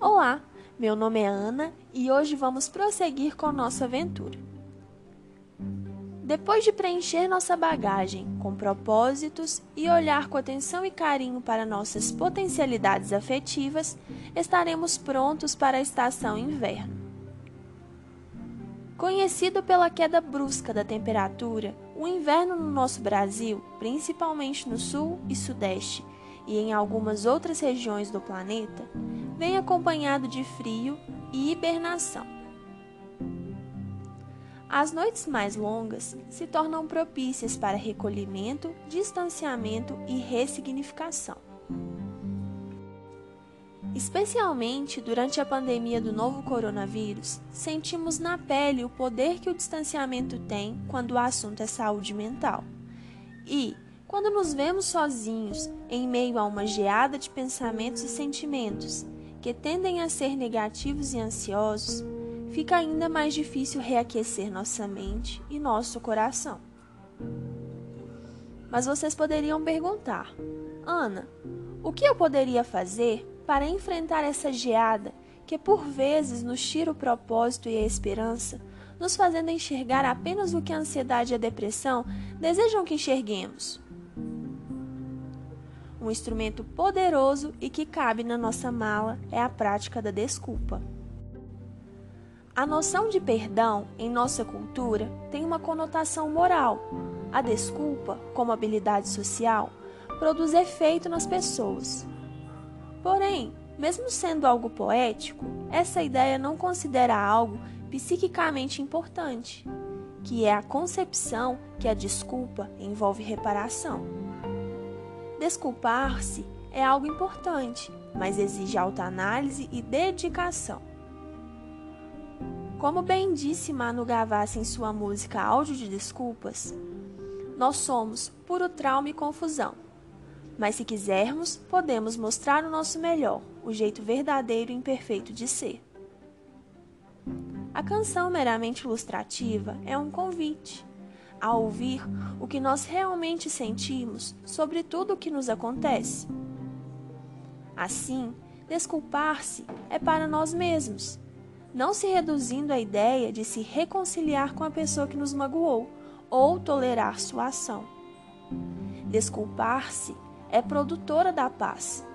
Olá, meu nome é Ana e hoje vamos prosseguir com nossa aventura. Depois de preencher nossa bagagem com propósitos e olhar com atenção e carinho para nossas potencialidades afetivas, estaremos prontos para a estação inverno. Conhecido pela queda brusca da temperatura, o inverno no nosso Brasil, principalmente no sul e sudeste e em algumas outras regiões do planeta, vem acompanhado de frio e hibernação. As noites mais longas se tornam propícias para recolhimento, distanciamento e ressignificação. Especialmente durante a pandemia do novo coronavírus, sentimos na pele o poder que o distanciamento tem quando o assunto é saúde mental. E, quando nos vemos sozinhos, em meio a uma geada de pensamentos e sentimentos que tendem a ser negativos e ansiosos, fica ainda mais difícil reaquecer nossa mente e nosso coração. Mas vocês poderiam perguntar: Ana, o que eu poderia fazer para enfrentar essa geada que por vezes nos tira o propósito e a esperança, nos fazendo enxergar apenas o que a ansiedade e a depressão desejam que enxerguemos. Um instrumento poderoso e que cabe na nossa mala é a prática da desculpa. A noção de perdão em nossa cultura tem uma conotação moral. A desculpa, como habilidade social, produz efeito nas pessoas. Porém, mesmo sendo algo poético, essa ideia não considera algo psiquicamente importante, que é a concepção que a desculpa envolve reparação. Desculpar-se é algo importante, mas exige autoanálise e dedicação. Como bem disse Manu Gavassi em sua música Áudio de Desculpas, nós somos puro trauma e confusão. Mas se quisermos, podemos mostrar o nosso melhor, o jeito verdadeiro e imperfeito de ser. A canção meramente ilustrativa é um convite a ouvir o que nós realmente sentimos sobre tudo o que nos acontece. Assim, desculpar-se é para nós mesmos, não se reduzindo à ideia de se reconciliar com a pessoa que nos magoou ou tolerar sua ação. Desculpar-se é produtora da paz.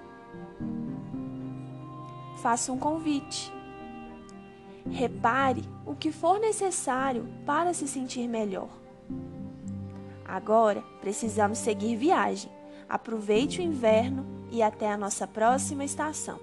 Faça um convite. Repare o que for necessário para se sentir melhor. Agora precisamos seguir viagem. Aproveite o inverno e até a nossa próxima estação.